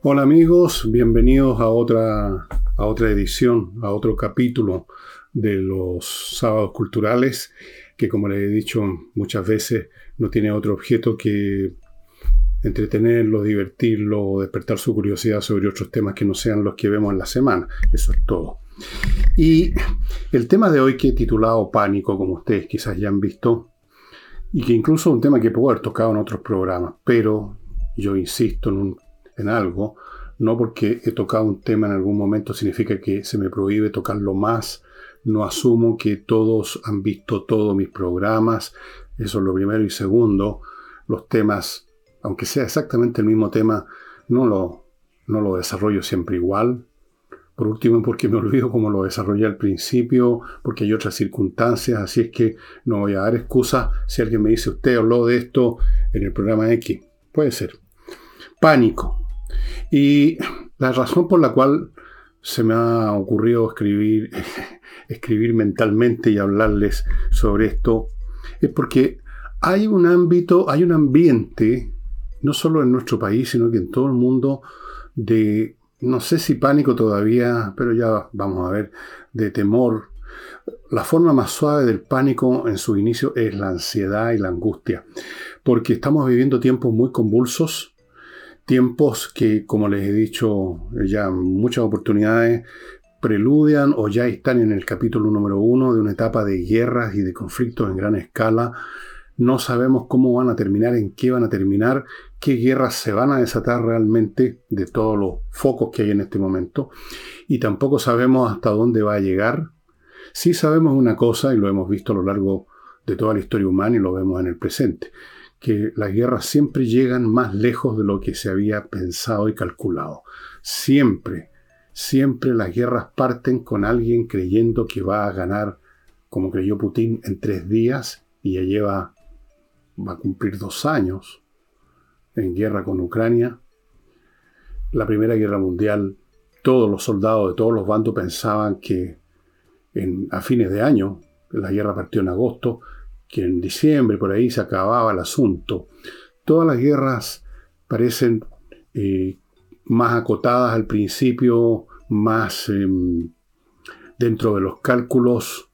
Hola amigos, bienvenidos a otra, a otra edición, a otro capítulo de los sábados culturales, que como les he dicho muchas veces, no tiene otro objeto que entretenerlo, divertirlo, despertar su curiosidad sobre otros temas que no sean los que vemos en la semana. Eso es todo. Y el tema de hoy que he titulado Pánico, como ustedes quizás ya han visto, y que incluso es un tema que puedo haber tocado en otros programas, pero yo insisto en, en algo, no porque he tocado un tema en algún momento significa que se me prohíbe tocarlo más, no asumo que todos han visto todos mis programas, eso es lo primero, y segundo, los temas aunque sea exactamente el mismo tema, no lo, no lo desarrollo siempre igual. Por último, porque me olvido cómo lo desarrollé al principio, porque hay otras circunstancias, así es que no voy a dar excusas si alguien me dice, usted habló de esto en el programa X. Puede ser. Pánico. Y la razón por la cual se me ha ocurrido escribir, escribir mentalmente y hablarles sobre esto es porque hay un ámbito, hay un ambiente no solo en nuestro país, sino que en todo el mundo, de, no sé si pánico todavía, pero ya vamos a ver, de temor. La forma más suave del pánico en su inicio es la ansiedad y la angustia, porque estamos viviendo tiempos muy convulsos, tiempos que, como les he dicho ya muchas oportunidades, preludian o ya están en el capítulo número uno de una etapa de guerras y de conflictos en gran escala. No sabemos cómo van a terminar, en qué van a terminar qué guerras se van a desatar realmente de todos los focos que hay en este momento. Y tampoco sabemos hasta dónde va a llegar. Sí sabemos una cosa, y lo hemos visto a lo largo de toda la historia humana y lo vemos en el presente, que las guerras siempre llegan más lejos de lo que se había pensado y calculado. Siempre, siempre las guerras parten con alguien creyendo que va a ganar, como creyó Putin, en tres días y ya lleva, va a cumplir dos años en guerra con Ucrania. La Primera Guerra Mundial, todos los soldados de todos los bandos pensaban que en, a fines de año, la guerra partió en agosto, que en diciembre por ahí se acababa el asunto. Todas las guerras parecen eh, más acotadas al principio, más em, dentro de los cálculos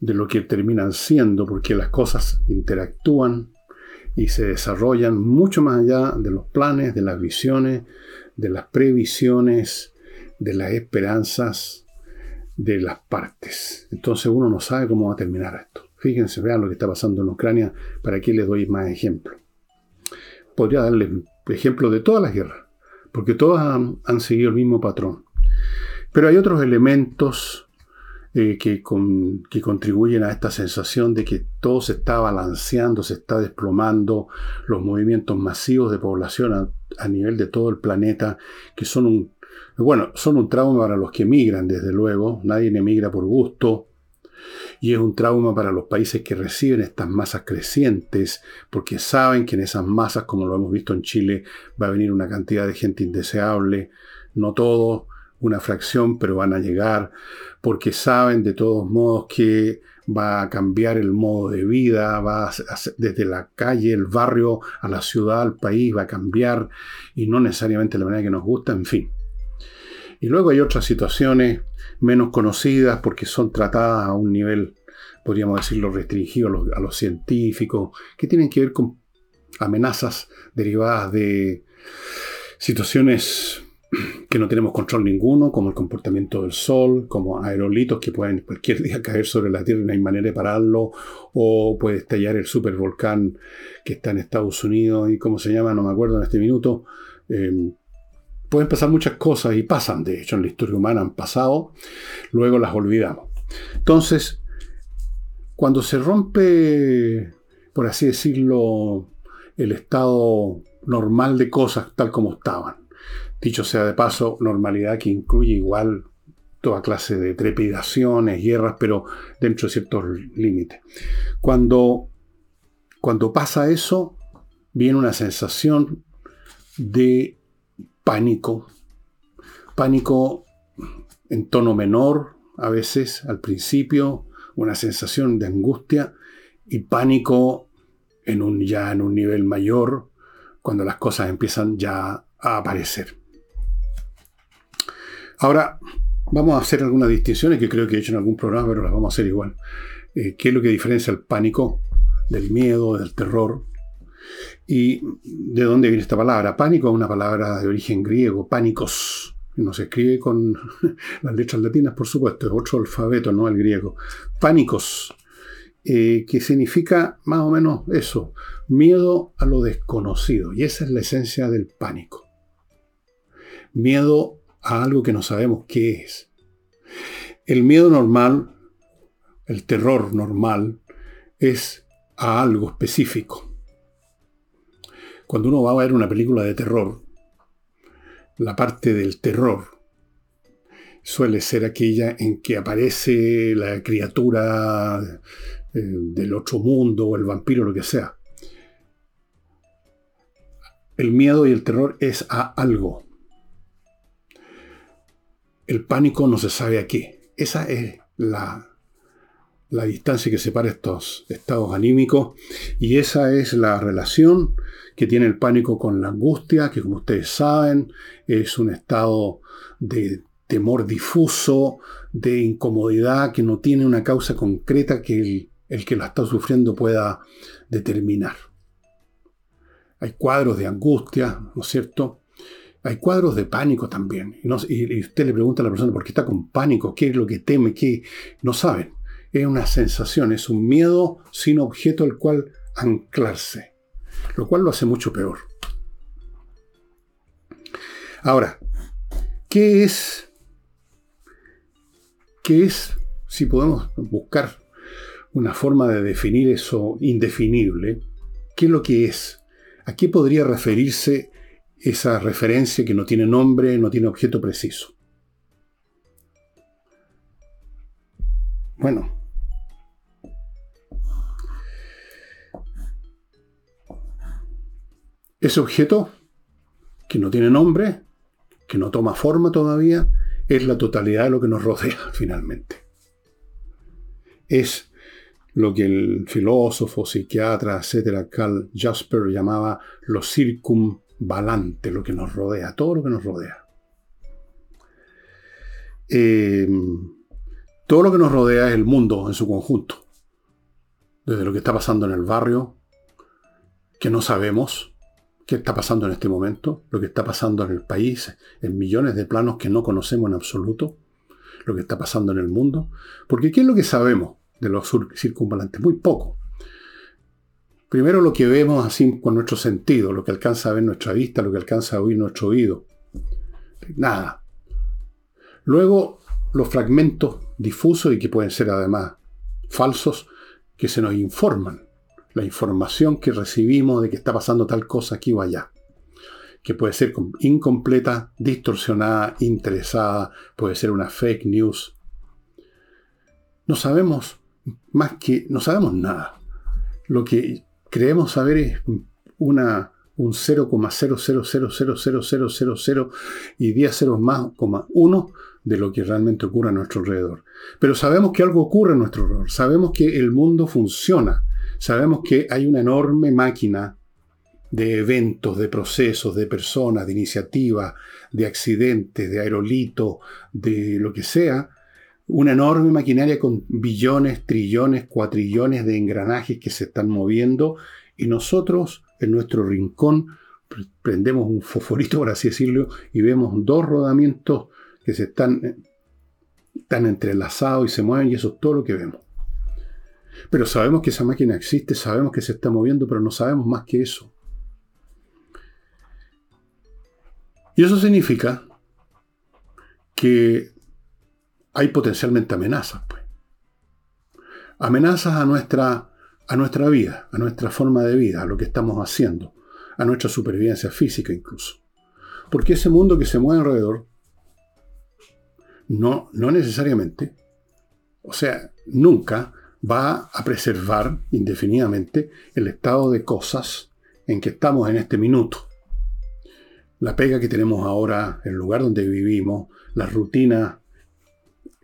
de lo que terminan siendo, porque las cosas interactúan y se desarrollan mucho más allá de los planes, de las visiones, de las previsiones, de las esperanzas de las partes. Entonces uno no sabe cómo va a terminar esto. Fíjense, vean lo que está pasando en Ucrania, para aquí les doy más ejemplos. Podría darles ejemplos de todas las guerras, porque todas han, han seguido el mismo patrón. Pero hay otros elementos eh, que, contribuyen a esta sensación de que todo se está balanceando, se está desplomando, los movimientos masivos de población a, nivel de todo el planeta, que son un, bueno, son un trauma para los que emigran, desde luego, nadie emigra por gusto, y es un trauma para los países que reciben estas masas crecientes, porque saben que en esas masas, como lo hemos visto en Chile, va a venir una cantidad de gente indeseable, no todo, una fracción, pero van a llegar porque saben de todos modos que va a cambiar el modo de vida, va a, desde la calle, el barrio, a la ciudad, al país, va a cambiar y no necesariamente la manera que nos gusta, en fin. Y luego hay otras situaciones menos conocidas porque son tratadas a un nivel, podríamos decirlo, restringido a los, científicos, que tienen que ver con amenazas derivadas de situaciones que no tenemos control ninguno, como el comportamiento del Sol, como aerolitos que pueden cualquier día caer sobre la Tierra y no hay manera de pararlo, o puede estallar el supervolcán que está en Estados Unidos y cómo se llama, no me acuerdo en este minuto. Em, pueden pasar muchas cosas y pasan, de hecho, en la historia humana han pasado, luego las olvidamos. Entonces, cuando se rompe, por así decirlo, el estado normal de cosas tal como estaban, Dicho sea de paso, normalidad que incluye igual toda clase de trepidaciones, guerras, pero dentro de ciertos límites. Cuando, cuando pasa eso, viene una sensación de pánico, pánico en tono menor, a veces al principio, una sensación de angustia y pánico en un, ya en un nivel mayor, cuando las cosas empiezan ya a aparecer. Ahora, vamos a hacer algunas distinciones que creo que he hecho en algún programa, pero las vamos a hacer igual. Eh, ¿Qué es lo que diferencia el pánico del miedo, del terror? ¿Y de dónde viene esta palabra? Pánico es una palabra de origen griego, pánicos. No se escribe con las letras latinas, por supuesto, es otro alfabeto, no el griego. Pánicos, eh, que significa más o menos eso, miedo a lo desconocido. Y esa es la esencia del pánico. Miedo a algo que no sabemos qué es. El miedo normal, el terror normal, es a algo específico. Cuando uno va a ver una película de terror, la parte del terror suele ser aquella en que aparece la criatura eh, del otro mundo o el vampiro, lo que sea. El miedo y el terror es a algo. El pánico no se sabe a qué. Esa es la, la distancia que separa estos estados anímicos y esa es la relación que tiene el pánico con la angustia, que como ustedes saben es un estado de temor difuso, de incomodidad que no tiene una causa concreta que el, que la está sufriendo pueda determinar. Hay cuadros de angustia, ¿no es cierto? Hay cuadros de pánico también. Y, usted le pregunta a la persona por qué está con pánico, qué es lo que teme, qué no saben. Es una sensación, es un miedo sin objeto al cual anclarse, lo cual lo hace mucho peor. Ahora, ¿qué es? ¿Qué es, si podemos buscar una forma de definir eso indefinible? ¿Qué es lo que es? ¿A qué podría referirse esa referencia que no tiene nombre, no tiene objeto preciso. Bueno. Ese objeto, que no tiene nombre, que no toma forma todavía, es la totalidad de lo que nos rodea finalmente. Es lo que el filósofo, psiquiatra, etcétera, Carl Jasper llamaba los circum balante, lo que nos rodea, todo lo que nos rodea. Eh, todo lo que nos rodea es el mundo en su conjunto. Desde lo que está pasando en el barrio, que no sabemos qué está pasando en este momento, lo que está pasando en el país, en millones de planos que no conocemos en absoluto, lo que está pasando en el mundo. Porque ¿qué es lo que sabemos de los circunvalantes? Muy poco. Primero lo que vemos así con nuestro sentido, lo que alcanza a ver nuestra vista, lo que alcanza a oír nuestro oído. Nada. Luego los fragmentos difusos y que pueden ser además falsos que se nos informan. La información que recibimos de que está pasando tal cosa aquí o allá. Que puede ser incompleta, distorsionada, interesada, puede ser una fake news. No sabemos más que, no sabemos nada. Lo que creemos saber es una, un 0,00000000 y 10 ceros más, 1 de lo que realmente ocurre a nuestro alrededor. Pero sabemos que algo ocurre a nuestro alrededor, sabemos que el mundo funciona, sabemos que hay una enorme máquina de eventos, de procesos, de personas, de iniciativas, de accidentes, de aerolitos, de lo que sea, una enorme maquinaria con billones, trillones, cuatrillones de engranajes que se están moviendo y nosotros en nuestro rincón prendemos un fosforito, por así decirlo, y vemos dos rodamientos que se están, están entrelazados y se mueven y eso es todo lo que vemos. Pero sabemos que esa máquina existe, sabemos que se está moviendo, pero no sabemos más que eso. Y eso significa que hay potencialmente amenazas. Pues. Amenazas a nuestra, a nuestra vida, a nuestra forma de vida, a lo que estamos haciendo, a nuestra supervivencia física incluso. Porque ese mundo que se mueve alrededor, no, no necesariamente, o sea, nunca va a preservar indefinidamente el estado de cosas en que estamos en este minuto. La pega que tenemos ahora, el lugar donde vivimos, la rutina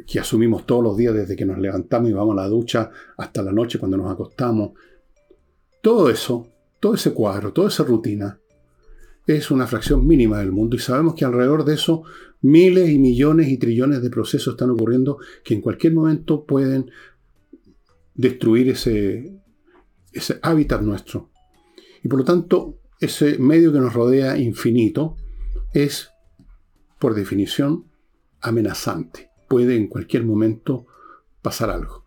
que asumimos todos los días desde que nos levantamos y vamos a la ducha hasta la noche cuando nos acostamos. Todo eso, todo ese cuadro, toda esa rutina, es una fracción mínima del mundo y sabemos que alrededor de eso miles y millones y trillones de procesos están ocurriendo que en cualquier momento pueden destruir ese, ese hábitat nuestro. Y por lo tanto, ese medio que nos rodea infinito es, por definición, amenazante. Puede en cualquier momento pasar algo.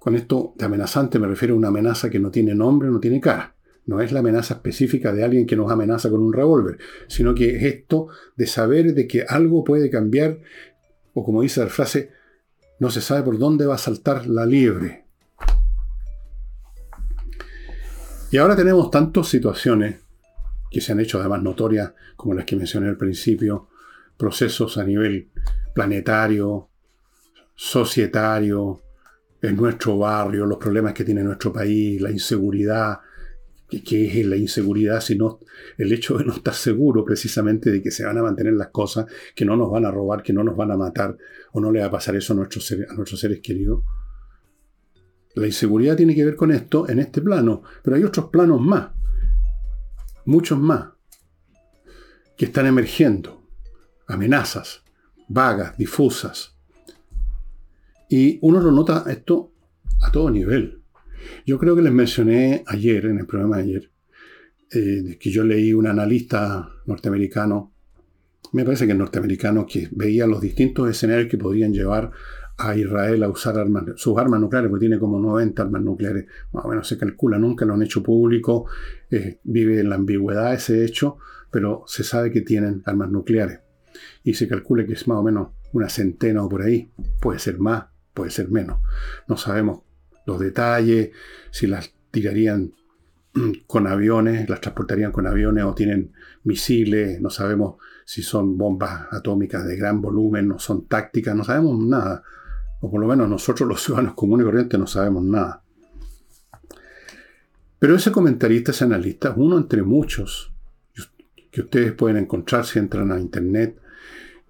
Con esto de amenazante me refiero a una amenaza que no tiene nombre, no tiene cara. No es la amenaza específica de alguien que nos amenaza con un revólver, sino que es esto de saber de que algo puede cambiar, o como dice la frase, no se sabe por dónde va a saltar la liebre. Y ahora tenemos tantas situaciones que se han hecho además notorias, como las que mencioné al principio, procesos a nivel planetario, societario, en nuestro barrio, los problemas que tiene nuestro país, la inseguridad, ¿Qué, es la inseguridad sino el hecho de no estar seguro precisamente de que se van a mantener las cosas, que no nos van a robar, que no nos van a matar o no le va a pasar eso a nuestros, a nuestros seres queridos? La inseguridad tiene que ver con esto en este plano, pero hay otros planos más, muchos más, que están emergiendo. Amenazas, vagas, difusas. Y uno lo nota esto a todo nivel. Yo creo que les mencioné ayer, en el programa de ayer, eh, que yo leí un analista norteamericano, me parece que es norteamericano, que veía los distintos escenarios que podrían llevar a Israel a usar sus armas nucleares, porque tiene como 90 armas nucleares, más o menos se calcula, nunca lo han hecho público, eh, vive en la ambigüedad ese hecho, pero se sabe que tienen armas nucleares. Y se calcula que es más o menos una centena o por ahí, puede ser más, puede ser menos. No sabemos los detalles, si las tirarían con aviones, las transportarían con aviones o tienen misiles, no sabemos si son bombas atómicas de gran volumen, no son tácticas, no sabemos nada. O por lo menos nosotros los ciudadanos comunes y corrientes no sabemos nada. Pero ese comentarista, ese analista, uno entre muchos que ustedes pueden encontrar si entran a internet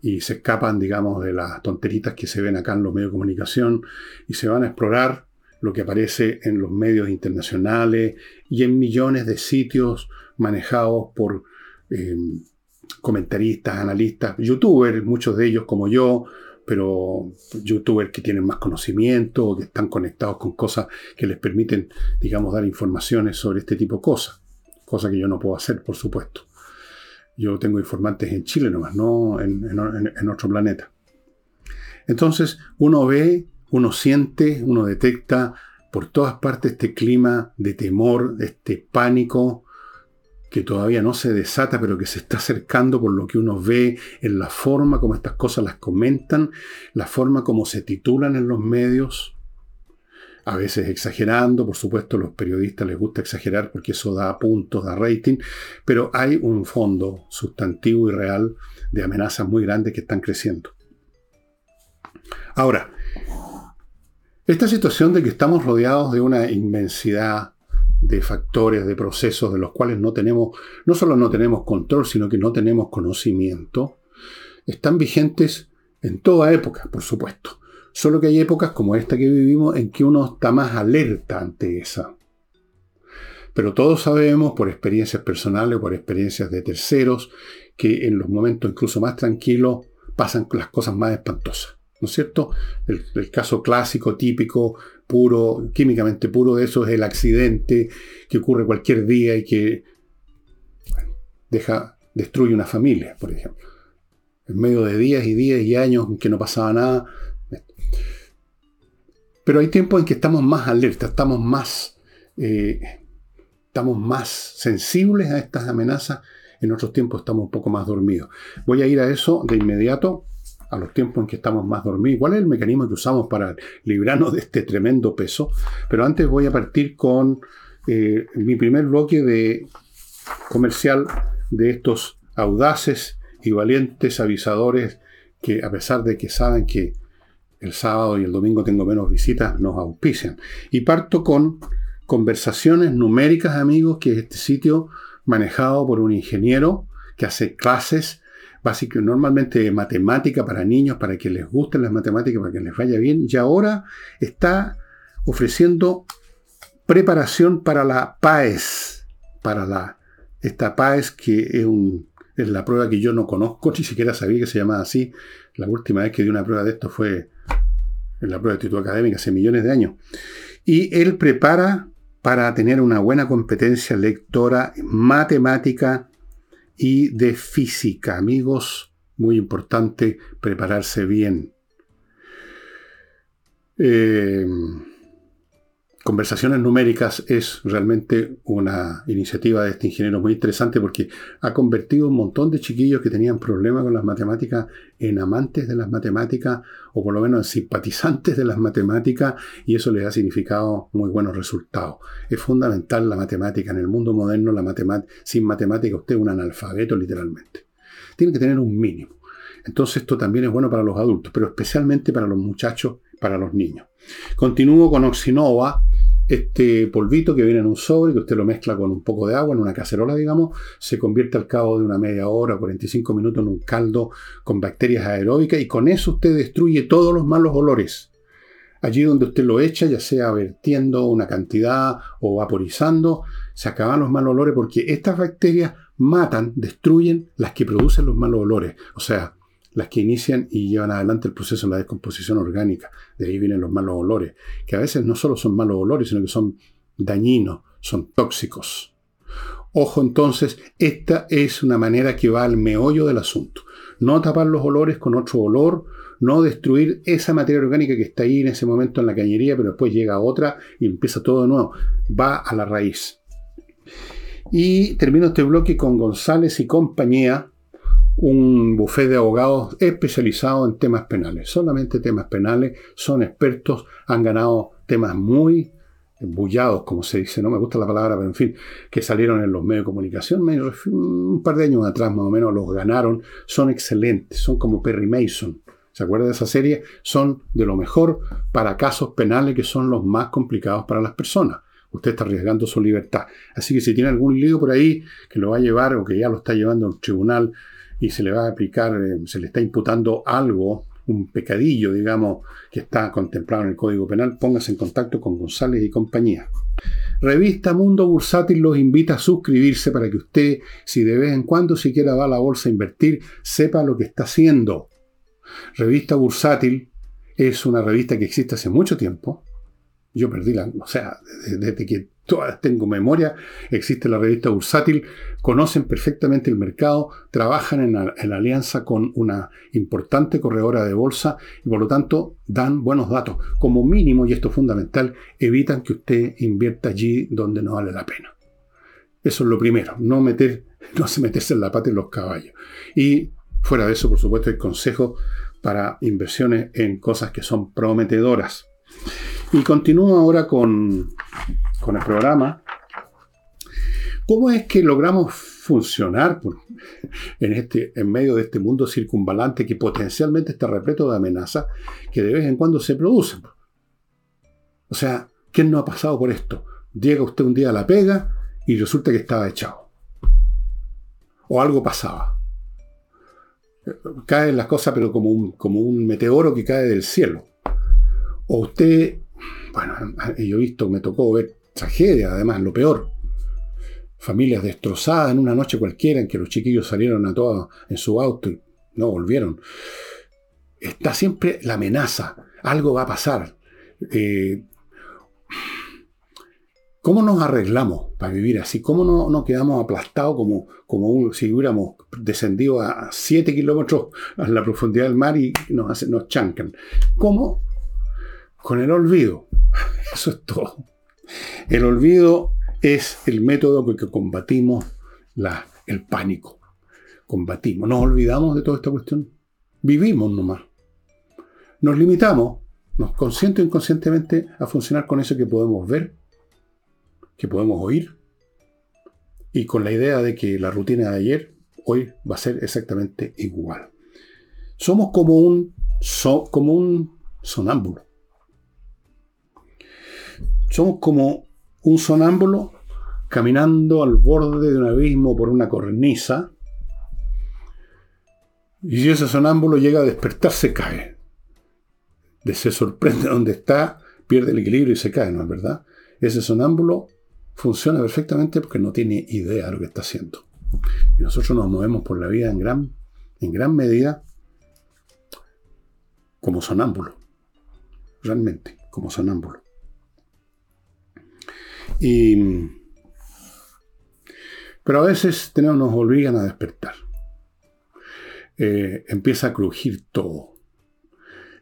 y se escapan, digamos, de las tonteritas que se ven acá en los medios de comunicación y se van a explorar lo que aparece en los medios internacionales y en millones de sitios manejados por em, comentaristas, analistas, youtubers, muchos de ellos como yo, pero youtubers que tienen más conocimiento, que están conectados con cosas que les permiten, digamos, dar informaciones sobre este tipo de cosas, cosa que yo no puedo hacer, por supuesto. Yo tengo informantes en Chile nomás, no en, en otro planeta. Entonces, uno ve uno siente, uno detecta por todas partes este clima de temor, este pánico que todavía no se desata, pero que se está acercando por lo que uno ve en la forma como estas cosas las comentan, la forma como se titulan en los medios, a veces exagerando, por supuesto los periodistas les gusta exagerar porque eso da puntos, da rating, pero hay un fondo sustantivo y real de amenazas muy grandes que están creciendo. Ahora, esta situación de que estamos rodeados de una inmensidad de factores, de procesos de los cuales no tenemos, no solo no tenemos control, sino que no tenemos conocimiento, están vigentes en toda época, por supuesto. Solo que hay épocas como esta que vivimos en que uno está más alerta ante esa. Pero todos sabemos, por experiencias personales, por experiencias de terceros, que en los momentos incluso más tranquilos pasan las cosas más espantosas. ¿No es cierto? El, caso clásico, típico, puro, químicamente puro de eso es el accidente que ocurre cualquier día y que deja, destruye una familia, por ejemplo. En medio de días y días y años en que no pasaba nada. Pero hay tiempos en que estamos más alertas, estamos más, eh, estamos más sensibles a estas amenazas. En otros tiempos estamos un poco más dormidos. Voy a ir a eso de inmediato a los tiempos en que estamos más dormidos. ¿Cuál es el mecanismo que usamos para librarnos de este tremendo peso? Pero antes voy a partir con eh, mi primer bloque de comercial de estos audaces y valientes avisadores que a pesar de que saben que el sábado y el domingo tengo menos visitas, nos auspician. Y parto con conversaciones numéricas, amigos, que es este sitio manejado por un ingeniero que hace clases básico, normalmente matemática para niños, para que les gusten las matemáticas, para que les vaya bien, y ahora está ofreciendo preparación para la PAES, para la esta PAES, que es la prueba que yo no conozco, ni siquiera sabía que se llamaba así. La última vez que di una prueba de esto fue en la prueba de actitud académica hace millones de años. Y él prepara para tener una buena competencia lectora matemática y de física. Amigos, muy importante prepararse bien. Eh, Conversaciones numéricas es realmente una iniciativa de este ingeniero muy interesante porque ha convertido un montón de chiquillos que tenían problemas con las matemáticas en amantes de las matemáticas o por lo menos en simpatizantes de las matemáticas y eso les ha significado muy buenos resultados. Es fundamental la matemática. En el mundo moderno, sin matemática usted es un analfabeto literalmente. Tiene que tener un mínimo. Entonces esto también es bueno para los adultos, pero especialmente para los muchachos, para los niños. Continúo con Oxinova, este polvito que viene en un sobre, que usted lo mezcla con un poco de agua en una cacerola, digamos, se convierte al cabo de una media hora, 45 minutos en un caldo con bacterias aeróbicas y con eso usted destruye todos los malos olores. Allí donde usted lo echa, ya sea vertiendo una cantidad o vaporizando, se acaban los malos olores porque estas bacterias matan, destruyen las que producen los malos olores. O sea, las que inician y llevan adelante el proceso de la descomposición orgánica. De ahí vienen los malos olores, que a veces no solo son malos olores, sino que son dañinos, son tóxicos. Ojo entonces, esta es una manera que va al meollo del asunto. No tapar los olores con otro olor, no destruir esa materia orgánica que está ahí en ese momento en la cañería, pero después llega otra y empieza todo de nuevo. Va a la raíz. Y termino este bloque con González y compañía, un bufete de abogados especializado en temas penales, solamente temas penales, son expertos, han ganado temas muy bullados, como se dice, no me gusta la palabra, pero en fin, que salieron en los medios de comunicación, un par de años atrás más o menos los ganaron, son excelentes, son como Perry Mason. ¿Se acuerda de esa serie? Son de lo mejor para casos penales que son los más complicados para las personas. Usted está arriesgando su libertad. Así que si tiene algún lío por ahí que lo va a llevar o que ya lo está llevando a un tribunal y se le va a aplicar, eh, se le está imputando algo, un pecadillo, digamos, que está contemplado en el Código Penal, póngase en contacto con González y compañía. Revista Mundo Bursátil los invita a suscribirse para que usted, si de vez en cuando siquiera va a la bolsa a invertir, sepa lo que está haciendo. Revista Bursátil es una revista que existe hace mucho tiempo. Yo perdí la, o sea, desde que tengo memoria, existe la revista Bursátil, conocen perfectamente el mercado, trabajan en, alianza con una importante corredora de bolsa y por lo tanto dan buenos datos. Como mínimo, y esto es fundamental, evitan que usted invierta allí donde no vale la pena. Eso es lo primero, no, meter, no se meterse en la pata en los caballos. Y fuera de eso, por supuesto, hay consejos para inversiones en cosas que son prometedoras. Y continúo ahora con con el programa, ¿cómo es que logramos funcionar en, este, en medio de este mundo circunvalante que potencialmente está repleto de amenazas que de vez en cuando se producen? O sea, ¿quién no ha pasado por esto? Llega usted un día a la pega y resulta que estaba echado. O algo pasaba. Caen las cosas, pero como un, como un meteoro que cae del cielo. O usted, bueno, yo he visto, me tocó ver tragedia, además, lo peor. Familias destrozadas en una noche cualquiera en que los chiquillos salieron a todos en su auto y no volvieron. Está siempre la amenaza, algo va a pasar. Eh, ¿Cómo nos arreglamos para vivir así? ¿Cómo no, no quedamos aplastados como, como si hubiéramos descendido a 7 kilómetros a la profundidad del mar y nos, nos chancan? ¿Cómo? Con el olvido. Eso es todo. El olvido es el método con que combatimos el pánico. Combatimos, nos olvidamos de toda esta cuestión. Vivimos nomás. Nos limitamos, nos consciente o inconscientemente, a funcionar con eso que podemos ver, que podemos oír, y con la idea de que la rutina de ayer, hoy va a ser exactamente igual. Somos como un, como un sonámbulo somos como un sonámbulo caminando al borde de un abismo por una cornisa. Y si ese sonámbulo llega a despertar, se cae. Se sorprende donde está, pierde el equilibrio y se cae, ¿no es verdad? Ese sonámbulo funciona perfectamente porque no tiene idea de lo que está haciendo. Y nosotros nos movemos por la vida en gran, en gran medida como sonámbulo. Realmente, como sonámbulo. Y, pero a veces tenemos, nos obligan a despertar. Eh, empieza a crujir todo.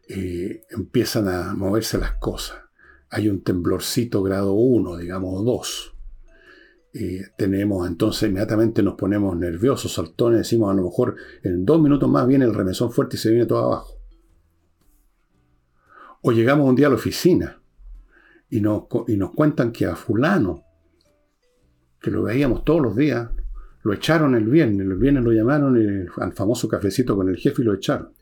Eh, empiezan a moverse las cosas. Hay un temblorcito grado 1, digamos 2. Eh, tenemos entonces inmediatamente nos ponemos nerviosos, saltones, decimos a lo mejor en dos minutos más viene el remesón fuerte y se viene todo abajo. O llegamos un día a la oficina y nos, y nos cuentan que a fulano, que lo veíamos todos los días, lo echaron el viernes, el viernes lo llamaron al famoso cafecito con el jefe y lo echaron.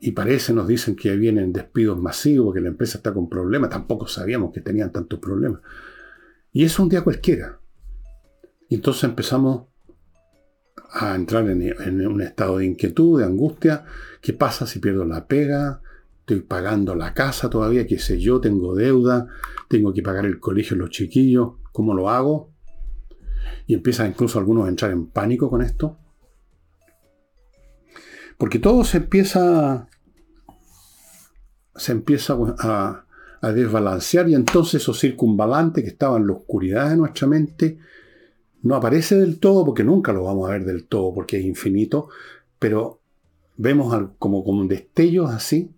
Y parece, nos dicen que vienen despidos masivos, que la empresa está con problemas. Tampoco sabíamos que tenían tantos problemas. Y es un día cualquiera. Y entonces empezamos a entrar en, en, un estado de inquietud, de angustia. ¿Qué pasa si pierdo la pega? Estoy pagando la casa todavía, qué sé yo, tengo deuda, tengo que pagar el colegio los chiquillos. ¿Cómo lo hago? Y empiezan incluso algunos a entrar en pánico con esto. Porque todo se empieza, se empieza a, desbalancear y entonces eso circunvalante que estaba en la oscuridad de nuestra mente no aparece del todo porque nunca lo vamos a ver del todo porque es infinito, pero vemos como, como destellos así,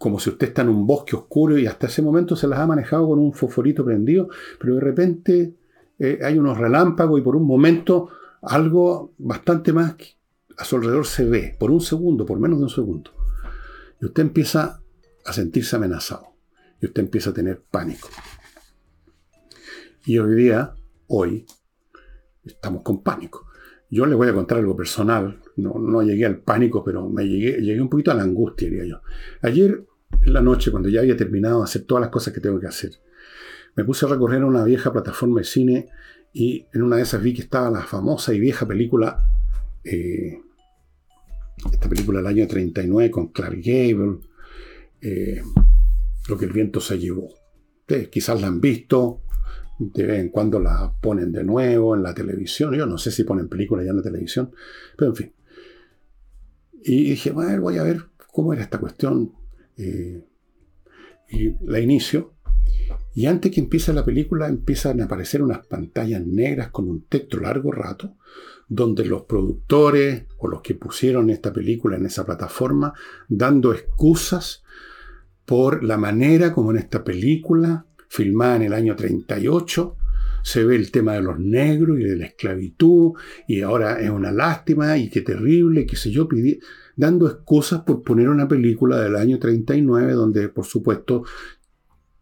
como si usted está en un bosque oscuro y hasta ese momento se las ha manejado con un fosforito prendido, pero de repente eh, hay unos relámpagos y por un momento algo bastante más a su alrededor se ve, por un segundo, por menos de un segundo. Y usted empieza a sentirse amenazado. Y usted empieza a tener pánico. Y hoy día, hoy, estamos con pánico. Yo les voy a contar algo personal. No, no llegué al pánico, pero me llegué, llegué un poquito a la angustia, diría yo. Ayer, en la noche, cuando ya había terminado de hacer todas las cosas que tengo que hacer, me puse a recorrer una vieja plataforma de cine y en una de esas vi que estaba la famosa y vieja película eh, esta película del año 39 con Clark Gable, eh, Lo que el viento se llevó. Ustedes quizás la han visto, de vez en cuando la ponen de nuevo en la televisión. Yo no sé si ponen películas ya en la televisión, pero en fin. Y dije, bueno, voy a ver cómo era esta cuestión. Eh, la inicio. Y antes que empiece la película empiezan a aparecer unas pantallas negras con un texto largo rato, donde los productores o los que pusieron esta película en esa plataforma, dando excusas por la manera como en esta película, filmada en el año 38, se ve el tema de los negros y de la esclavitud, y ahora es una lástima y qué terrible, qué sé yo, dando excusas por poner una película del año 39, donde por supuesto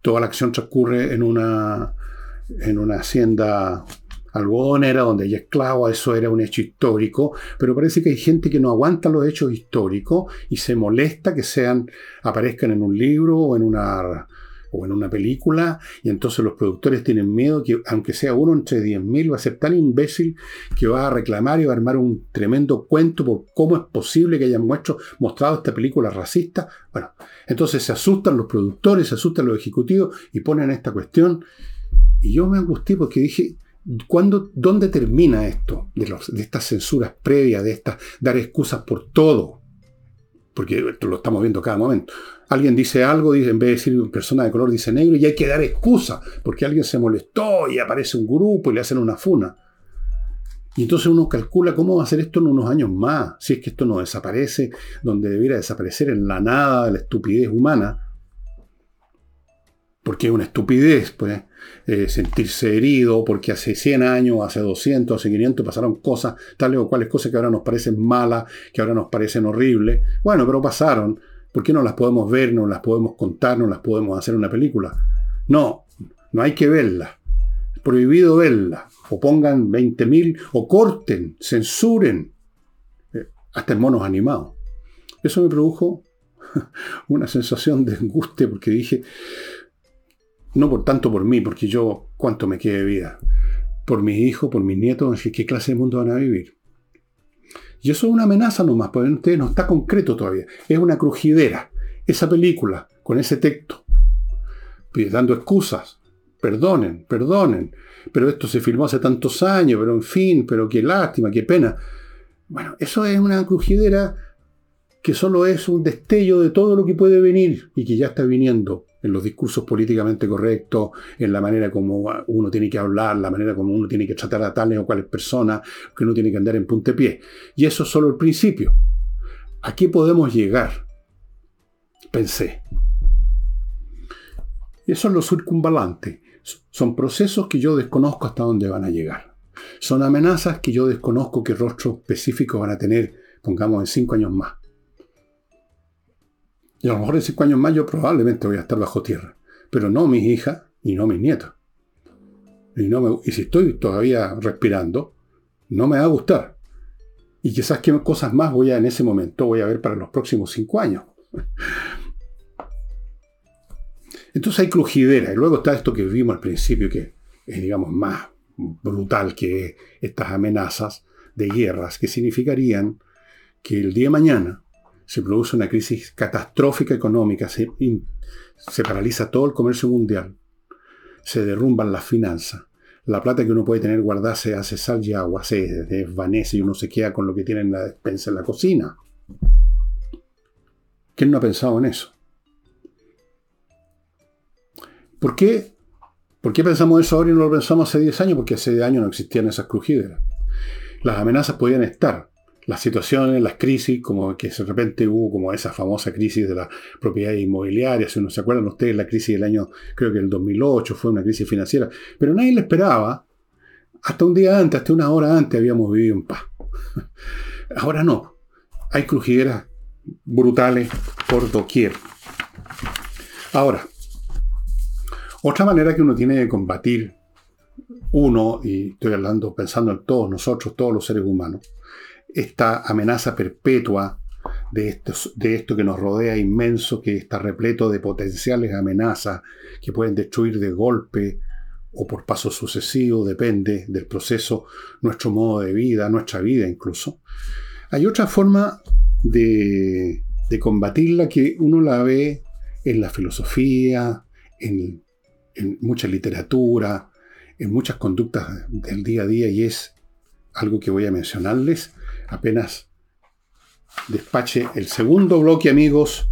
toda la acción transcurre en una, en una hacienda algodonera donde hay esclavos, eso era un hecho histórico, pero parece que hay gente que no aguanta los hechos históricos y se molesta que sean, aparezcan en un libro o en una o en una película, y entonces los productores tienen miedo que, aunque sea uno entre 10.000, va a ser tan imbécil que va a reclamar y va a armar un tremendo cuento por cómo es posible que hayan mostrado esta película racista. Bueno, entonces se asustan los productores, se asustan los ejecutivos y ponen esta cuestión. Y yo me angustié porque dije, ¿cuándo, ¿dónde termina esto? De, de estas censuras previas, de estas, dar excusas por todo. Porque lo estamos viendo cada momento. Alguien dice algo, en vez de decir persona de color, dice negro, y hay que dar excusa, porque alguien se molestó y aparece un grupo y le hacen una funa. Y entonces uno calcula cómo va a ser esto en unos años más, si es que esto no desaparece donde debiera desaparecer en la nada de la estupidez humana. Porque es una estupidez, pues, eh, sentirse herido, porque hace 100 años, hace 200, hace 500 pasaron cosas, tales o cuales cosas que ahora nos parecen malas, que ahora nos parecen horribles. Bueno, pero pasaron. ¿Por qué no las podemos ver, no las podemos contar, no las podemos hacer una película? No, no hay que verlas. Prohibido verlas. O pongan 20.000, o corten, censuren, eh, hasta en monos animados. Eso me produjo una sensación de angustia porque dije, no por tanto por mí, porque yo cuánto me quede de vida, por mis hijos, por mis nietos, ¿qué clase de mundo van a vivir? Y eso es una amenaza nomás, porque no está concreto todavía. Es una crujidera. Esa película, con ese texto, dando excusas, perdonen, perdonen, pero esto se filmó hace tantos años, pero en fin, pero qué lástima, qué pena. Bueno, eso es una crujidera que solo es un destello de todo lo que puede venir y que ya está viniendo en los discursos políticamente correctos, en la manera como uno tiene que hablar, la manera como uno tiene que tratar a tales o cuales personas, que uno tiene que andar en puntepié. Y eso es solo el principio. ¿A qué podemos llegar? Pensé. Eso es lo circunvalante. Son procesos que yo desconozco hasta dónde van a llegar. Son amenazas que yo desconozco qué rostro específico van a tener, pongamos, en cinco años más. Y a lo mejor en cinco años más yo probablemente voy a estar bajo tierra. Pero no mis hijas y no mis nietos. Y, si estoy todavía respirando, no me va a gustar. Y quizás qué cosas más voy a en ese momento voy a ver para los próximos cinco años. Entonces hay crujidera. Y luego está esto que vimos al principio, que es, digamos, más brutal que estas amenazas de guerras, que significarían que el día de mañana se produce una crisis catastrófica económica, se, se paraliza todo el comercio mundial, se derrumban las finanzas, la plata que uno puede tener guardada se hace sal y agua, se desvanece y uno se queda con lo que tiene en la despensa en la cocina. ¿Quién no ha pensado en eso? ¿Por qué? ¿Por qué pensamos eso ahora y no lo pensamos hace 10 años? Porque hace 10 años no existían esas crujideras. Las amenazas podían estar. Las situaciones, las crisis, como que de repente hubo como esa famosa crisis de la propiedad inmobiliaria, si no se acuerdan ustedes, la crisis del año, creo que el 2008 fue una crisis financiera, pero nadie le esperaba. Hasta un día antes, hasta una hora antes habíamos vivido en paz. Ahora no. Hay crujideras brutales por doquier. Ahora, otra manera que uno tiene de combatir uno, y estoy hablando pensando en todos nosotros, todos los seres humanos, esta amenaza perpetua de esto, de esto que nos rodea inmenso, que está repleto de potenciales amenazas que pueden destruir de golpe o por paso sucesivo, depende del proceso, nuestro modo de vida, nuestra vida incluso. Hay otra forma de, de combatirla que uno la ve en la filosofía, en mucha literatura, en muchas conductas del día a día y es algo que voy a mencionarles apenas despache el segundo bloque, amigos,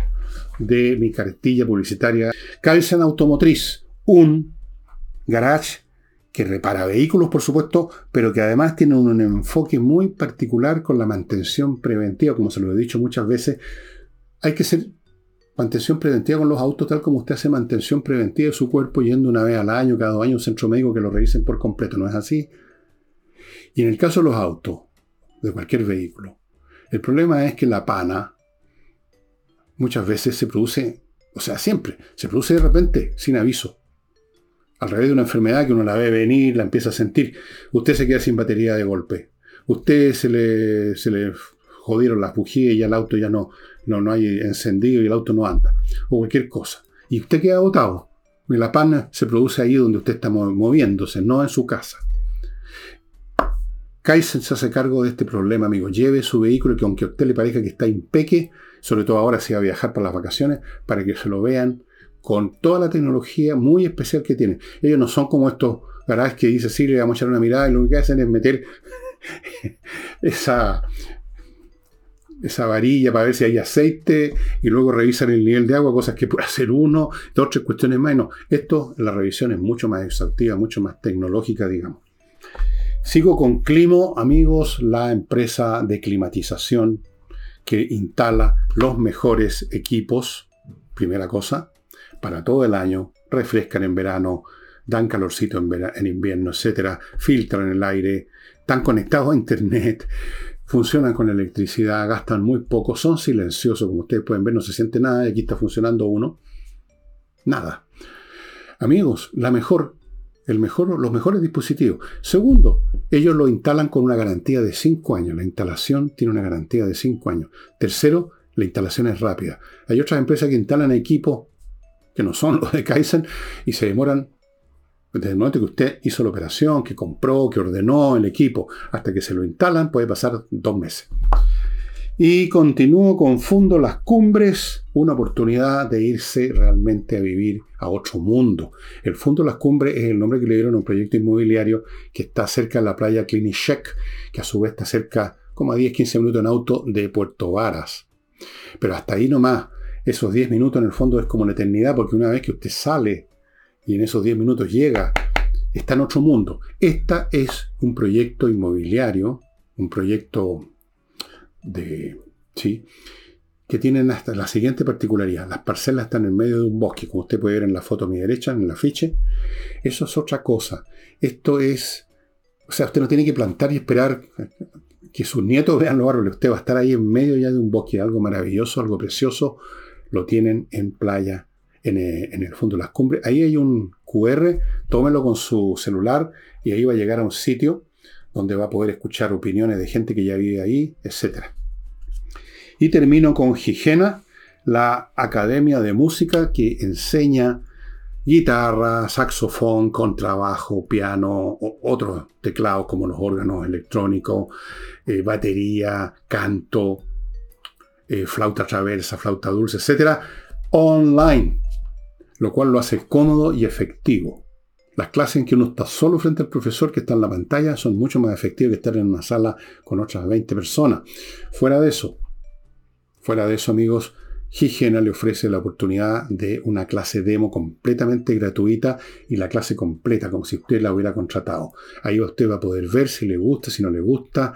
de mi cartilla publicitaria. Kaizen Automotriz, un garage que repara vehículos, por supuesto, pero que además tiene un enfoque muy particular con la mantención preventiva, como se lo he dicho muchas veces. Hay que ser Mantención preventiva con los autos, tal como usted hace mantención preventiva de su cuerpo yendo una vez al año, cada dos años, a un centro médico que lo revisen por completo. ¿No es así? Y en el caso de los autos, de cualquier vehículo, el problema es que la pana muchas veces se produce, o sea, siempre, se produce de repente, sin aviso. Al revés de una enfermedad que uno la ve venir, la empieza a sentir. Usted se queda sin batería de golpe. Usted se le, se le jodieron las bujías y el auto ya no, no, no hay encendido y el auto no anda, o cualquier cosa. Y usted queda agotado. La pana se produce ahí donde usted está moviéndose, no en su casa. Kaizen se hace cargo de este problema, amigo. Lleve su vehículo que aunque a usted le parezca que está impeque, sobre todo ahora si va a viajar para las vacaciones, para que se lo vean con toda la tecnología muy especial que tiene. Ellos no son como estos garajes que dice, sí, le vamos a echar una mirada y lo que hacen es meter esa, esa varilla para ver si hay aceite y luego revisan el nivel de agua, cosas que puede hacer uno, dos, tres cuestiones más. No, esto, la revisión es mucho más exhaustiva, mucho más tecnológica, digamos. Sigo con Climo, amigos, la empresa de climatización que instala los mejores equipos, primera cosa, para todo el año, refrescan en verano, dan calorcito en, en invierno, etcétera, filtran el aire, están conectados a internet, funcionan con electricidad, gastan muy poco, son silenciosos, como ustedes pueden ver, no se siente nada, y aquí está funcionando uno. Nada. Amigos, la mejor, el mejor, los mejores dispositivos. Segundo, ellos lo instalan con una garantía de 5 años. La instalación tiene una garantía de 5 años. Tercero, la instalación es rápida. Hay otras empresas que instalan equipos que no son los de Kaizen y se demoran desde el momento que usted hizo la operación, que compró, que ordenó el equipo, hasta que se lo instalan, puede pasar dos meses. Y continúo con Fundo Las Cumbres, una oportunidad de irse realmente a vivir a otro mundo. El Fundo Las Cumbres es el nombre que le dieron a un proyecto inmobiliario que está cerca de la playa Klinichek, que a su vez está cerca como a 10-15 minutos en auto de Puerto Varas. Pero hasta ahí nomás, esos 10 minutos en el fondo es como la eternidad, porque una vez que usted sale y en esos 10 minutos llega, está en otro mundo. Esta es un proyecto inmobiliario, un proyecto de, ¿sí? que tienen hasta la siguiente particularidad. Las parcelas están en medio de un bosque, como usted puede ver en la foto a mi derecha, en el afiche. Eso es otra cosa. Esto es, o sea, usted no tiene que plantar y esperar que sus nietos vean los árboles. Usted va a estar ahí en medio ya de un bosque, algo maravilloso, algo precioso. Lo tienen en playa, en el, en el fondo de las cumbres. Ahí hay un QR, tómelo con su celular y ahí va a llegar a un sitio donde va a poder escuchar opiniones de gente que ya vive ahí, etc. Y termino con Gigena, la academia de música que enseña guitarra, saxofón, contrabajo, piano, otros teclados como los órganos electrónicos, eh, batería, canto, eh, flauta traversa, flauta dulce, etc. online, lo cual lo hace cómodo y efectivo. Las clases en que uno está solo frente al profesor que está en la pantalla son mucho más efectivas que estar en una sala con otras 20 personas. Fuera de eso, fuera de eso amigos, Higiena le ofrece la oportunidad de una clase demo completamente gratuita y la clase completa, como si usted la hubiera contratado. Ahí usted va a poder ver si le gusta, si no le gusta,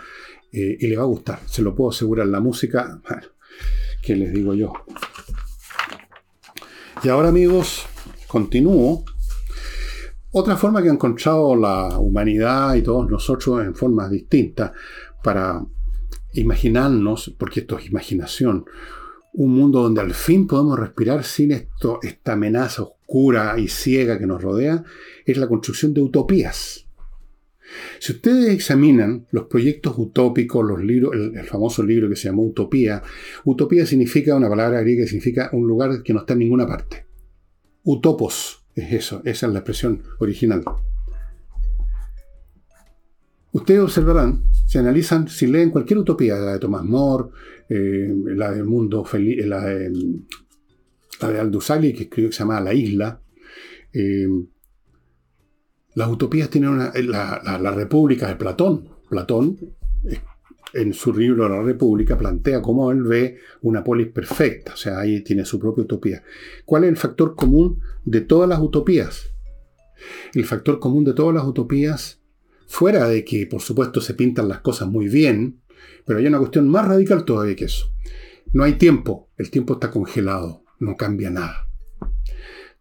eh, y le va a gustar. Se lo puedo asegurar. La música, bueno, ¿qué les digo yo? Y ahora amigos, continúo otra forma que ha encontrado la humanidad y todos nosotros en formas distintas para imaginarnos, porque esto es imaginación, un mundo donde al fin podemos respirar sin esta amenaza oscura y ciega que nos rodea, es la construcción de utopías. Si ustedes examinan los proyectos utópicos, los libros, el, el, famoso libro que se llamó Utopía, utopía significa una palabra griega que significa un lugar que no está en ninguna parte. Utopos, es eso, esa es la expresión original. Ustedes observarán, si analizan, si leen cualquier utopía, la de Thomas More, eh, la del mundo feliz, la de, la de Aldous Huxley, que escribió que se llama La Isla, eh, las utopías tienen una, la, la, la, República de Platón. Platón en su libro La República plantea cómo él ve una polis perfecta, o sea, ahí tiene su propia utopía. ¿Cuál es el factor común de todas las utopías? El factor común de todas las utopías, fuera de que por supuesto se pintan las cosas muy bien, pero hay una cuestión más radical todavía que eso. No hay tiempo, el tiempo está congelado, no cambia nada.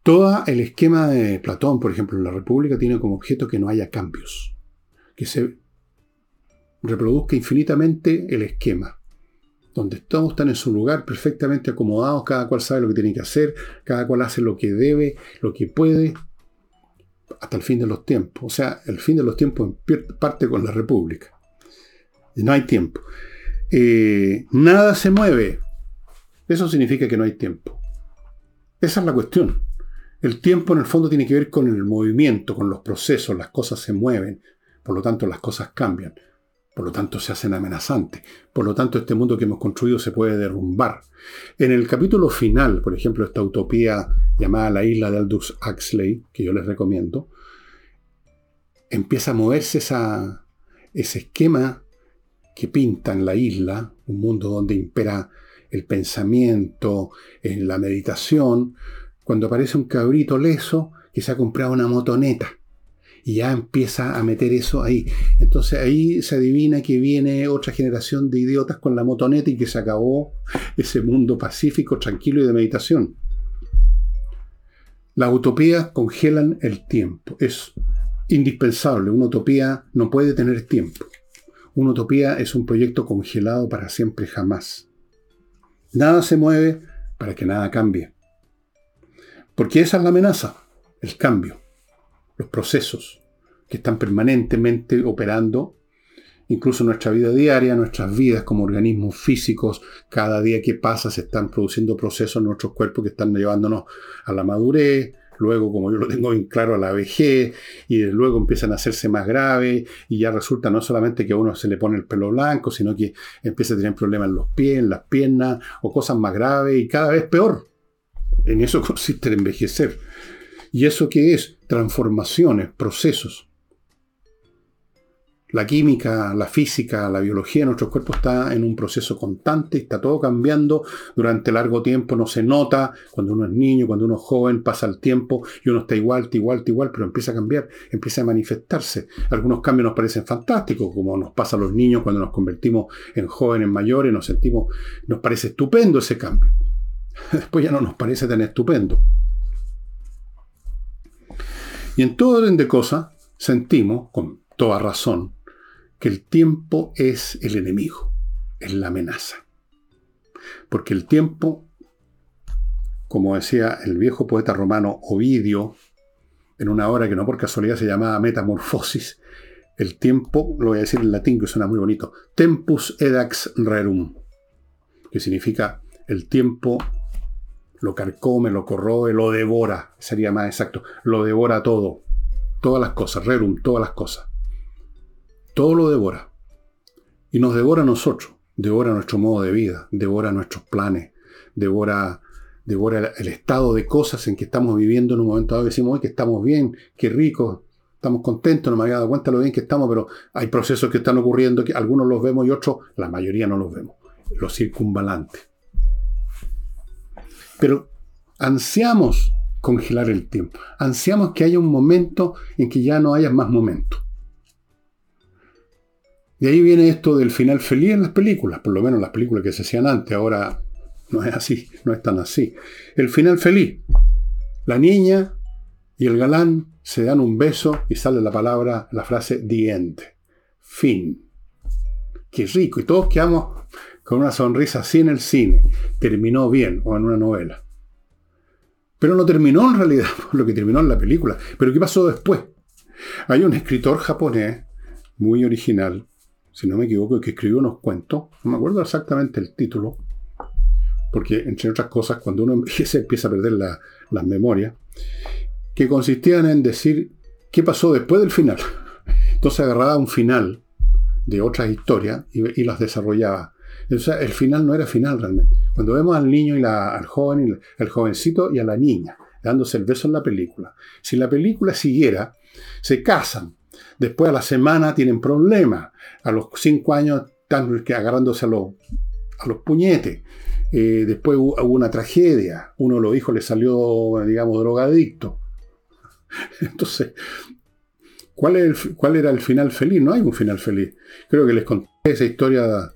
Todo el esquema de Platón, por ejemplo, en la República tiene como objeto que no haya cambios, que se reproduzca infinitamente el esquema, donde todos están en su lugar perfectamente acomodados, cada cual sabe lo que tiene que hacer, cada cual hace lo que debe, lo que puede, hasta el fin de los tiempos. O sea, el fin de los tiempos parte con la República. No hay tiempo. Eh, nada se mueve. Eso significa que no hay tiempo. Esa es la cuestión. El tiempo en el fondo tiene que ver con el movimiento, con los procesos, las cosas se mueven, por lo tanto las cosas cambian. Por lo tanto, se hacen amenazantes. Por lo tanto, este mundo que hemos construido se puede derrumbar. En el capítulo final, por ejemplo, esta utopía llamada La isla de Aldous Huxley, que yo les recomiendo, empieza a moverse esa, ese esquema que pinta en la isla, un mundo donde impera el pensamiento, en la meditación, cuando aparece un cabrito leso que se ha comprado una motoneta y ya empieza a meter eso ahí. Entonces ahí se adivina que viene otra generación de idiotas con la motoneta y que se acabó ese mundo pacífico, tranquilo y de meditación. Las utopías congelan el tiempo. Es indispensable. Una utopía no puede tener tiempo. Una utopía es un proyecto congelado para siempre jamás. Nada se mueve para que nada cambie. Porque esa es la amenaza, el cambio los procesos que están permanentemente operando, incluso nuestra vida diaria, nuestras vidas como organismos físicos, cada día que pasa se están produciendo procesos en nuestros cuerpos que están llevándonos a la madurez, luego, como yo lo tengo bien claro, a la vejez, y luego empiezan a hacerse más graves, y ya resulta no solamente que a uno se le pone el pelo blanco, sino que empieza a tener problemas en los pies, en las piernas, o cosas más graves, y cada vez peor. En eso consiste el envejecer. ¿Y eso qué es? Transformaciones, procesos. La química, la física, la biología de nuestro cuerpo está en un proceso constante, está todo cambiando durante largo tiempo, no se nota cuando uno es niño, cuando uno es joven, pasa el tiempo y uno está igual, está igual, está igual, pero empieza a cambiar, empieza a manifestarse. Algunos cambios nos parecen fantásticos, como nos pasa a los niños cuando nos convertimos en jóvenes mayores, nos sentimos, nos parece estupendo ese cambio. Después ya no nos parece tan estupendo. Y en todo orden de cosas sentimos, con toda razón, que el tiempo es el enemigo, es la amenaza. Porque el tiempo, como decía el viejo poeta romano Ovidio, en una obra que no por casualidad se llamaba Metamorfosis, el tiempo, lo voy a decir en latín que suena muy bonito, tempus edax rerum, que significa el tiempo lo carcome, lo corroe, lo devora, sería más exacto, lo devora todo, todas las cosas, rerum, todas las cosas todo lo devora. Y nos devora a nosotros, devora nuestro modo de vida, devora nuestros planes, devora, devora el, estado de cosas en que estamos viviendo en un momento dado. Decimos, hoy que estamos bien, qué rico, estamos contentos, no me había dado cuenta lo bien que estamos, pero hay procesos que están ocurriendo, que algunos los vemos y otros, la mayoría no los vemos, los circunvalantes. Pero ansiamos congelar el tiempo, ansiamos que haya un momento en que ya no haya más momentos. De ahí viene esto del final feliz en las películas, por lo menos las películas que se hacían antes, ahora no es así, no es tan así. El final feliz. La niña y el galán se dan un beso y sale la palabra, la frase diente. Fin. Qué rico. Y todos quedamos con una sonrisa así en el cine. Terminó bien, o en una novela. Pero no terminó en realidad lo que terminó en la película. Pero ¿qué pasó después? Hay un escritor japonés muy original si no me equivoco, que escribió unos cuentos, no me acuerdo exactamente el título, porque entre otras cosas, cuando uno empieza, empieza a perder las memorias, que consistían en decir qué pasó después del final. Entonces agarraba un final de otras historias y, las desarrollaba. Entonces el final no era final realmente. Cuando vemos al niño y la, al joven, y el jovencito y a la niña dándose el beso en la película, si la película siguiera, se casan, Después a la semana tienen problemas. A los cinco años están agarrándose a los, puñetes. Eh, después hubo una tragedia. Uno de los hijos le salió, digamos, drogadicto. Entonces, ¿cuál, era el final feliz? No hay un final feliz. Creo que les conté esa historia de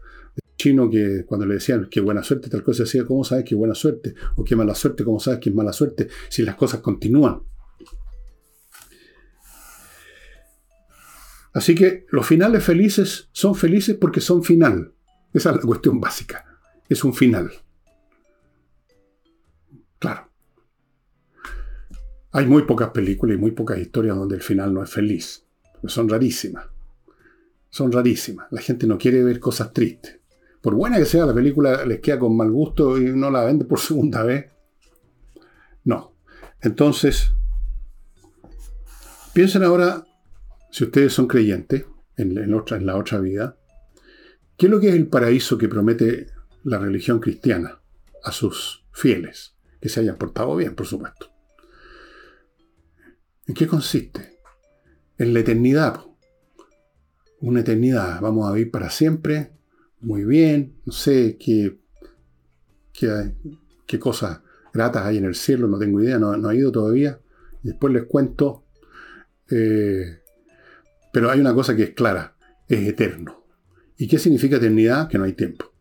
chino que cuando le decían que buena suerte, tal cosa decía, ¿cómo sabes que buena suerte? O qué mala suerte, ¿cómo sabes que es mala suerte? Si las cosas continúan. Así que los finales felices son felices porque son final. Esa es la cuestión básica. Es un final. Claro. Hay muy pocas películas y muy pocas historias donde el final no es feliz. Son rarísimas. Son rarísimas. La gente no quiere ver cosas tristes. Por buena que sea la película, les queda con mal gusto y no la vende por segunda vez. No. Entonces, piensen ahora si ustedes son creyentes en, en, la otra vida, ¿qué es lo que es el paraíso que promete la religión cristiana a sus fieles? Que se hayan portado bien, por supuesto. ¿En qué consiste? En la eternidad. Una eternidad. Vamos a vivir para siempre. Muy bien. No sé qué, qué, qué cosas gratas hay en el cielo. No tengo idea. No, no he ido todavía. Después les cuento. Eh, pero hay una cosa que es clara, es eterno. ¿Y qué significa eternidad? Que no hay tiempo.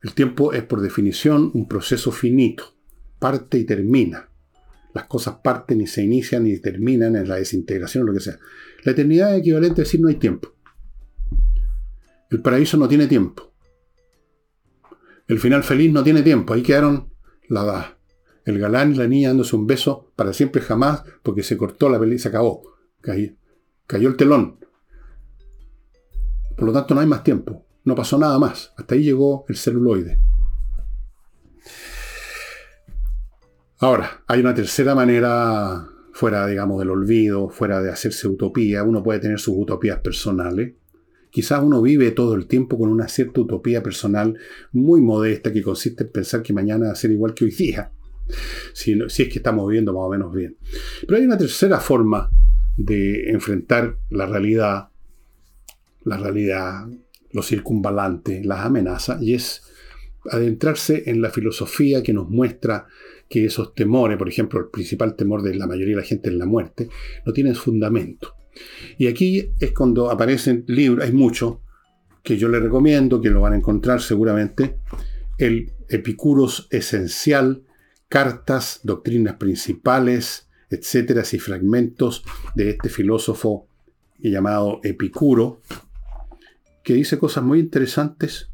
El tiempo es por definición un proceso finito, parte y termina. Las cosas parten y se inician y terminan en la desintegración o lo que sea. La eternidad es equivalente a decir no hay tiempo. El paraíso no tiene tiempo. El final feliz no tiene tiempo. Ahí quedaron la, el galán y la niña dándose un beso para siempre jamás porque se cortó la película y se acabó. Cayó el telón. Por lo tanto, no hay más tiempo. No pasó nada más. Hasta ahí llegó el celuloide. Ahora, hay una tercera manera, fuera, digamos, del olvido, fuera de hacerse utopía. Uno puede tener sus utopías personales. Quizás uno vive todo el tiempo con una cierta utopía personal muy modesta que consiste en pensar que mañana va a ser igual que hoy día. Si, si es que estamos viviendo más o menos bien. Pero hay una tercera forma de enfrentar la realidad, la realidad, lo circunvalante, las amenazas, y es adentrarse en la filosofía que nos muestra que esos temores, por ejemplo, el principal temor de la mayoría de la gente es la muerte, no tienen fundamento. Y aquí es cuando aparecen libros, hay muchos que yo les recomiendo, que lo van a encontrar seguramente, el Epicuros Esencial, cartas, doctrinas principales, etcétera, y fragmentos de este filósofo llamado Epicuro, que dice cosas muy interesantes,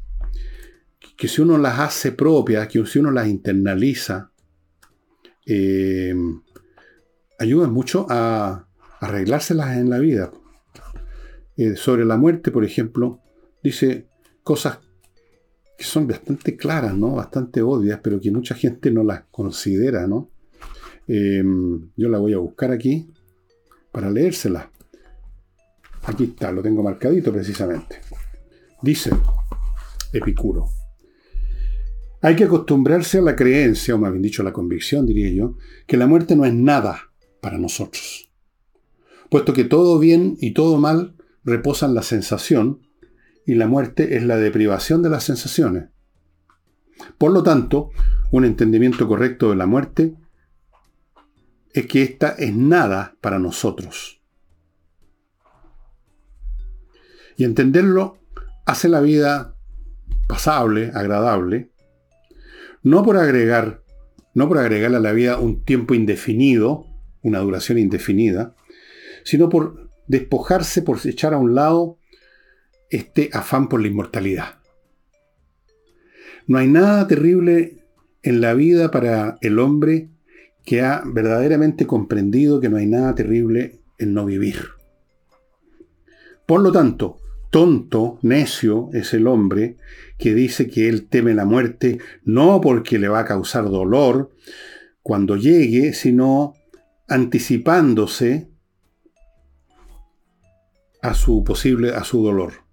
que si uno las hace propias, que si uno las internaliza, eh, ayudan mucho a arreglárselas en la vida. Eh, sobre la muerte, por ejemplo, dice cosas que son bastante claras, ¿no? Bastante obvias, pero que mucha gente no las considera, ¿no? Eh, yo la voy a buscar aquí para leérsela. Aquí está, lo tengo marcadito precisamente. Dice Epicuro. Hay que acostumbrarse a la creencia, o más bien dicho, a la convicción, diría yo, que la muerte no es nada para nosotros. Puesto que todo bien y todo mal reposan la sensación, y la muerte es la deprivación de las sensaciones. Por lo tanto, un entendimiento correcto de la muerte es que ésta es nada para nosotros. Y entenderlo hace la vida pasable, agradable, no por agregar, no por agregarle a la vida un tiempo indefinido, una duración indefinida, sino por despojarse, por echar a un lado este afán por la inmortalidad. No hay nada terrible en la vida para el hombre que ha verdaderamente comprendido que no hay nada terrible en no vivir. Por lo tanto, tonto, necio es el hombre que dice que él teme la muerte no porque le va a causar dolor cuando llegue, sino anticipándose a su posible a su dolor.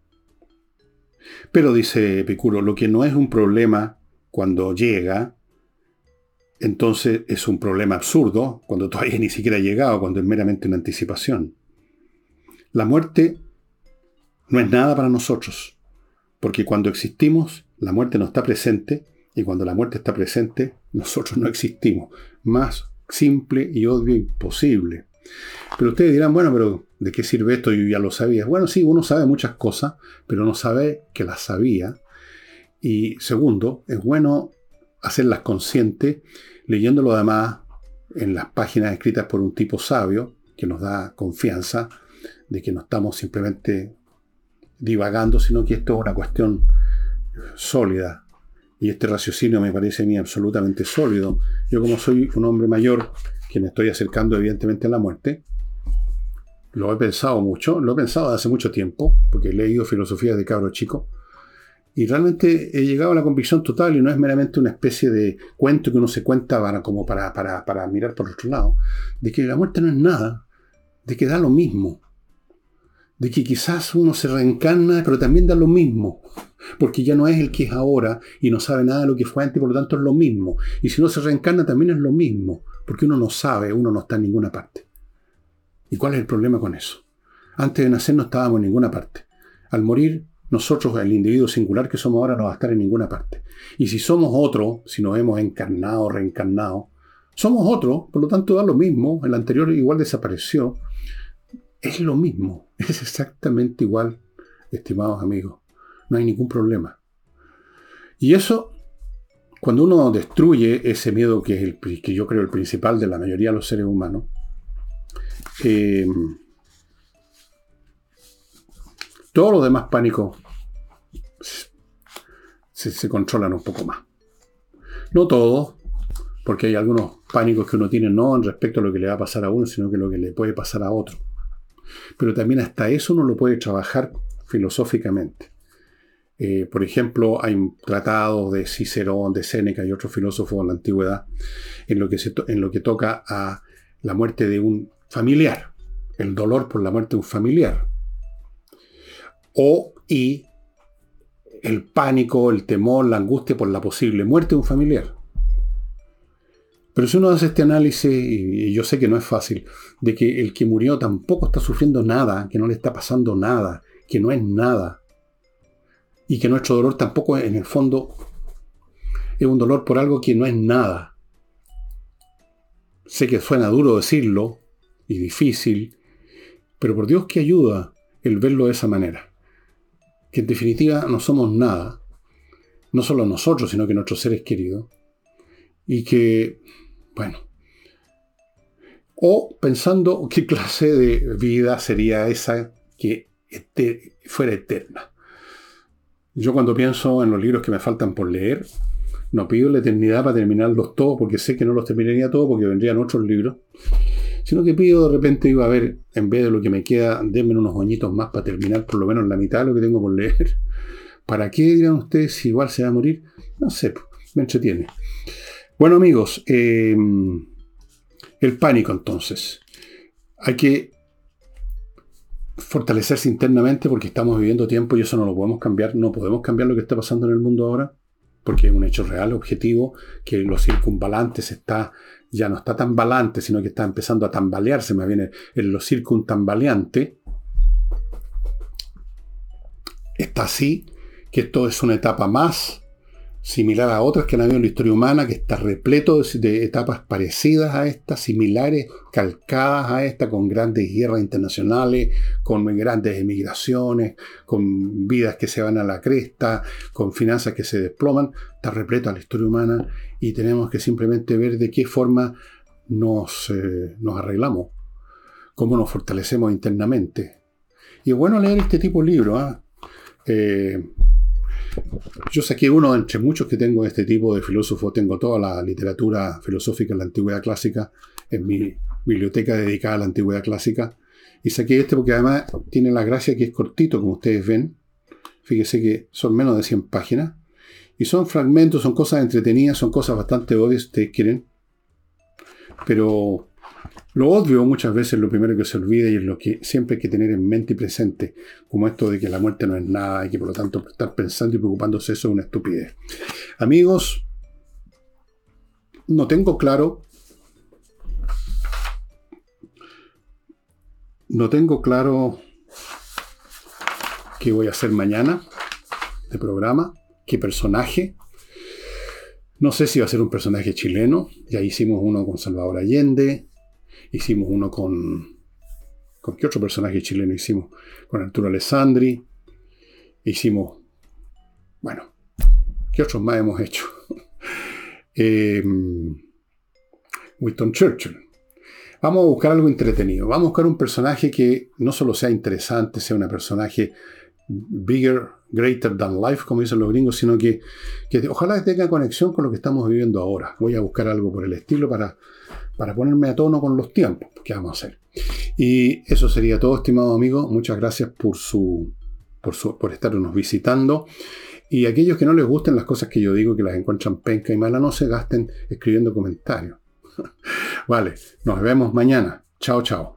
Pero dice Epicuro, lo que no es un problema cuando llega, entonces es un problema absurdo cuando todavía ni siquiera ha llegado, cuando es meramente una anticipación. La muerte no es nada para nosotros, porque cuando existimos, la muerte no está presente, y cuando la muerte está presente, nosotros no existimos. Más simple y obvio imposible. Pero ustedes dirán, bueno, pero ¿de qué sirve esto? Yo ya lo sabía. Bueno, sí, uno sabe muchas cosas, pero no sabe que las sabía. Y segundo, es bueno hacerlas conscientes, leyéndolo además en las páginas escritas por un tipo sabio, que nos da confianza de que no estamos simplemente divagando, sino que esto es una cuestión sólida. Y este raciocinio me parece a mí absolutamente sólido. Yo como soy un hombre mayor, que me estoy acercando evidentemente a la muerte, lo he pensado mucho, lo he pensado hace mucho tiempo, porque he leído filosofía de cabro chico, y realmente he llegado a la convicción total, y no es meramente una especie de cuento que uno se cuenta para, como para, para, mirar por otro lado, de que la muerte no es nada, de que da lo mismo de que quizás uno se reencarna, pero también da lo mismo, porque ya no es el que es ahora y no sabe nada de lo que fue antes, por lo tanto es lo mismo. Y si uno se reencarna también es lo mismo, porque uno no sabe, uno no está en ninguna parte. ¿Y cuál es el problema con eso? Antes de nacer no estábamos en ninguna parte. Al morir, nosotros, el individuo singular que somos ahora, no va a estar en ninguna parte. Y si somos otro, si nos hemos encarnado, reencarnado, somos otro, por lo tanto da lo mismo, el anterior igual desapareció, es lo mismo, es exactamente igual, estimados amigos. No hay ningún problema. Y eso, cuando uno destruye ese miedo que es el que yo creo el principal de la mayoría de los seres humanos, eh, todos los demás pánicos se, se, controlan un poco más. No todos, porque hay algunos pánicos que uno tiene no en respecto a lo que le va a pasar a uno, sino que lo que le puede pasar a otro. Pero también hasta eso uno lo puede trabajar filosóficamente. Eh, por ejemplo, hay tratados de Cicerón, de Séneca y otros filósofos de la antigüedad en lo, que en lo que toca a la muerte de un familiar, el dolor por la muerte de un familiar. O y el pánico, el temor, la angustia por la posible muerte de un familiar. Pero si uno hace este análisis, y yo sé que no es fácil, de que el que murió tampoco está sufriendo nada, que no le está pasando nada, que no es nada, y que nuestro dolor tampoco en el fondo es un dolor por algo que no es nada. Sé que suena duro decirlo y difícil, pero por Dios que ayuda el verlo de esa manera. Que en definitiva no somos nada, no solo nosotros, sino que nuestros seres queridos. Y que, bueno, o pensando qué clase de vida sería esa que fuera eterna. Yo cuando pienso en los libros que me faltan por leer, no pido la eternidad para terminarlos todos, porque sé que no los terminaría todos, porque vendrían otros libros, sino que pido de repente, iba a ver, en vez de lo que me queda, denme unos añitos más para terminar por lo menos la mitad de lo que tengo por leer. ¿Para qué dirán ustedes si igual se va a morir? No sé, me entretiene. Bueno amigos, eh, el pánico entonces. Hay que fortalecerse internamente porque estamos viviendo tiempo y eso no lo podemos cambiar. No podemos cambiar lo que está pasando en el mundo ahora porque es un hecho real, objetivo, que los circunvalantes está, ya no está tan balante, sino que está empezando a tambalearse, más bien en lo circuntambaleante. Está así, que esto es una etapa más similar a otras que han habido en la historia humana, que está repleto de, etapas parecidas a esta, similares, calcadas a esta, con grandes guerras internacionales, con grandes emigraciones, con vidas que se van a la cresta, con finanzas que se desploman. Está repleto a la historia humana y tenemos que simplemente ver de qué forma nos, eh, arreglamos, cómo nos fortalecemos internamente. Y es bueno leer este tipo de libros. ¿ah? ¿eh? Yo saqué uno entre muchos que tengo de este tipo de filósofo. Tengo toda la literatura filosófica en la antigüedad clásica en mi biblioteca dedicada a la antigüedad clásica. Y saqué este porque además tiene la gracia que es cortito, como ustedes ven. Fíjese que son menos de 100 páginas. Y son fragmentos, son cosas entretenidas, son cosas bastante obvias, ustedes quieren. Pero lo obvio muchas veces es lo primero que se olvida y es lo que siempre hay que tener en mente y presente, como esto de que la muerte no es nada y que por lo tanto estar pensando y preocupándose eso es una estupidez. Amigos, no tengo claro, no tengo claro qué voy a hacer mañana de programa, qué personaje. No sé si va a ser un personaje chileno, ya hicimos uno con Salvador Allende, Hicimos uno con. ¿Con qué otro personaje chileno hicimos? Con Arturo Alessandri. Hicimos. Bueno, ¿qué otros más hemos hecho? Em, Winston Churchill. Vamos a buscar algo entretenido. Vamos a buscar un personaje que no solo sea interesante, sea un personaje bigger, greater than life, como dicen los gringos, sino que, que ojalá tenga conexión con lo que estamos viviendo ahora. Voy a buscar algo por el estilo para para ponerme a tono con los tiempos. ¿Qué vamos a hacer? Y eso sería todo, estimado amigo. Muchas gracias por su, por, su, por estarnos visitando. Y aquellos que no les gusten las cosas que yo digo, que las encuentran penca y mala, no se gasten escribiendo comentarios. vale, nos vemos mañana. Chao, chao.